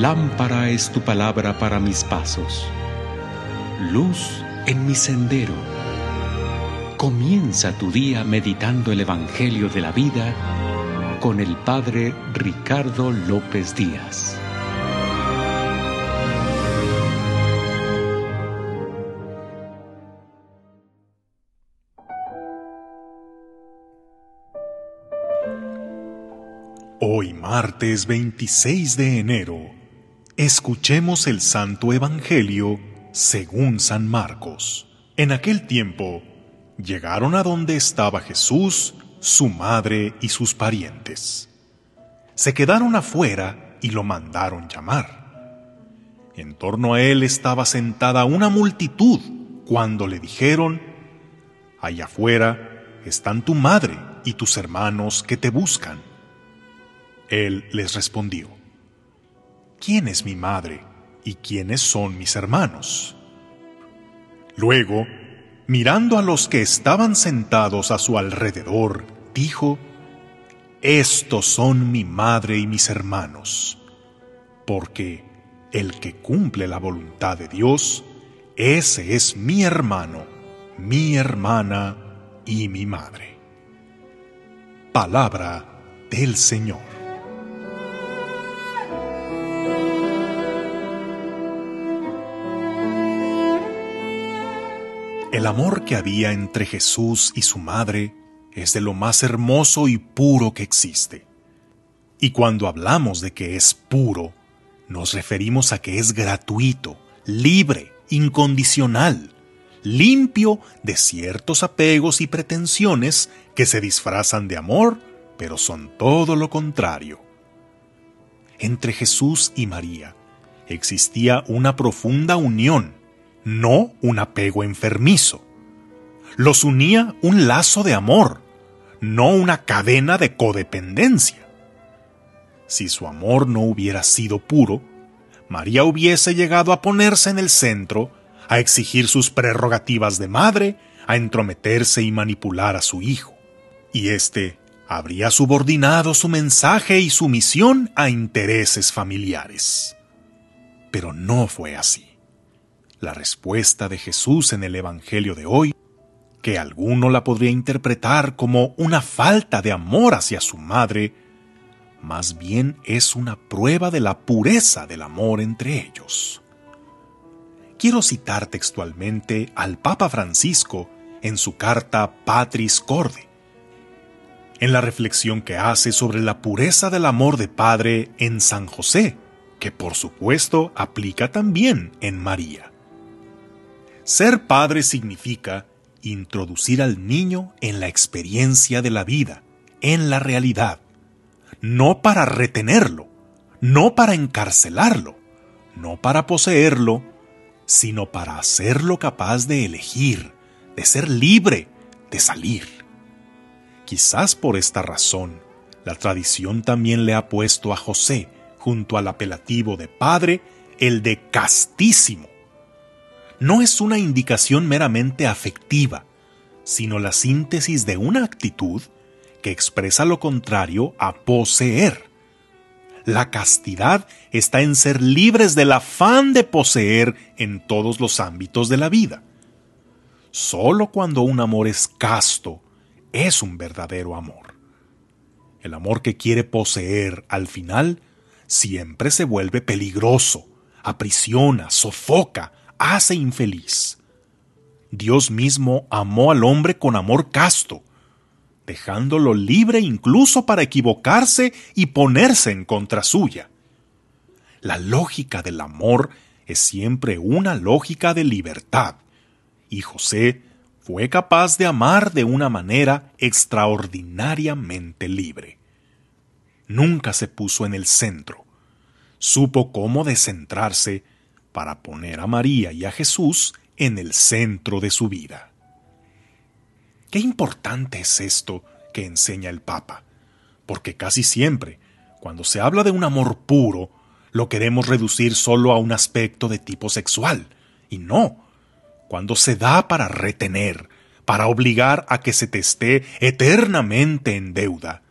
Lámpara es tu palabra para mis pasos, luz en mi sendero. Comienza tu día meditando el Evangelio de la vida con el Padre Ricardo López Díaz. Hoy martes 26 de enero, escuchemos el Santo Evangelio según San Marcos. En aquel tiempo, llegaron a donde estaba Jesús, su madre y sus parientes. Se quedaron afuera y lo mandaron llamar. En torno a él estaba sentada una multitud cuando le dijeron, Allá afuera están tu madre y tus hermanos que te buscan. Él les respondió, ¿quién es mi madre y quiénes son mis hermanos? Luego, mirando a los que estaban sentados a su alrededor, dijo, Estos son mi madre y mis hermanos, porque el que cumple la voluntad de Dios, ese es mi hermano, mi hermana y mi madre. Palabra del Señor. El amor que había entre Jesús y su madre es de lo más hermoso y puro que existe. Y cuando hablamos de que es puro, nos referimos a que es gratuito, libre, incondicional, limpio de ciertos apegos y pretensiones que se disfrazan de amor, pero son todo lo contrario. Entre Jesús y María existía una profunda unión no un apego enfermizo. Los unía un lazo de amor, no una cadena de codependencia. Si su amor no hubiera sido puro, María hubiese llegado a ponerse en el centro, a exigir sus prerrogativas de madre, a entrometerse y manipular a su hijo. Y éste habría subordinado su mensaje y su misión a intereses familiares. Pero no fue así la respuesta de Jesús en el Evangelio de hoy, que alguno la podría interpretar como una falta de amor hacia su madre, más bien es una prueba de la pureza del amor entre ellos. Quiero citar textualmente al Papa Francisco en su carta Patris Corde, en la reflexión que hace sobre la pureza del amor de Padre en San José, que por supuesto aplica también en María. Ser padre significa introducir al niño en la experiencia de la vida, en la realidad, no para retenerlo, no para encarcelarlo, no para poseerlo, sino para hacerlo capaz de elegir, de ser libre, de salir. Quizás por esta razón, la tradición también le ha puesto a José, junto al apelativo de padre, el de castísimo, no es una indicación meramente afectiva, sino la síntesis de una actitud que expresa lo contrario a poseer. La castidad está en ser libres del afán de poseer en todos los ámbitos de la vida. Solo cuando un amor es casto es un verdadero amor. El amor que quiere poseer al final siempre se vuelve peligroso, aprisiona, sofoca, hace infeliz. Dios mismo amó al hombre con amor casto, dejándolo libre incluso para equivocarse y ponerse en contra suya. La lógica del amor es siempre una lógica de libertad, y José fue capaz de amar de una manera extraordinariamente libre. nunca se puso en el centro. Supo cómo descentrarse para poner a María y a Jesús en el centro de su vida. Qué importante es esto que enseña el Papa, porque casi siempre, cuando se habla de un amor puro, lo queremos reducir solo a un aspecto de tipo sexual, y no, cuando se da para retener, para obligar a que se te esté eternamente en deuda,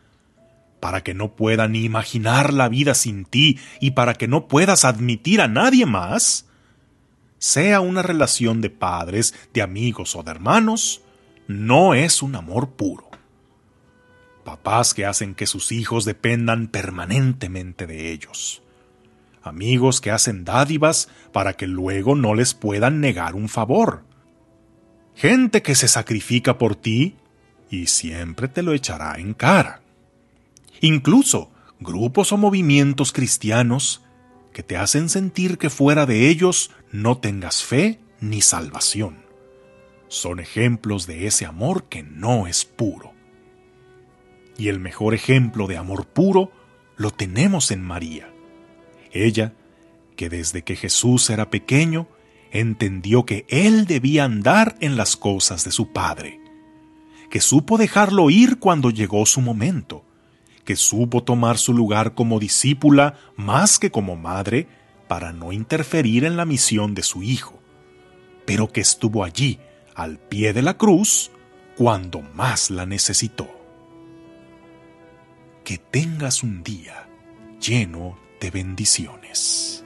para que no pueda ni imaginar la vida sin ti y para que no puedas admitir a nadie más, sea una relación de padres, de amigos o de hermanos, no es un amor puro. Papás que hacen que sus hijos dependan permanentemente de ellos. Amigos que hacen dádivas para que luego no les puedan negar un favor. Gente que se sacrifica por ti y siempre te lo echará en cara. Incluso grupos o movimientos cristianos que te hacen sentir que fuera de ellos no tengas fe ni salvación. Son ejemplos de ese amor que no es puro. Y el mejor ejemplo de amor puro lo tenemos en María. Ella, que desde que Jesús era pequeño, entendió que él debía andar en las cosas de su Padre, que supo dejarlo ir cuando llegó su momento, que supo tomar su lugar como discípula más que como madre para no interferir en la misión de su hijo, pero que estuvo allí, al pie de la cruz, cuando más la necesitó. Que tengas un día lleno de bendiciones.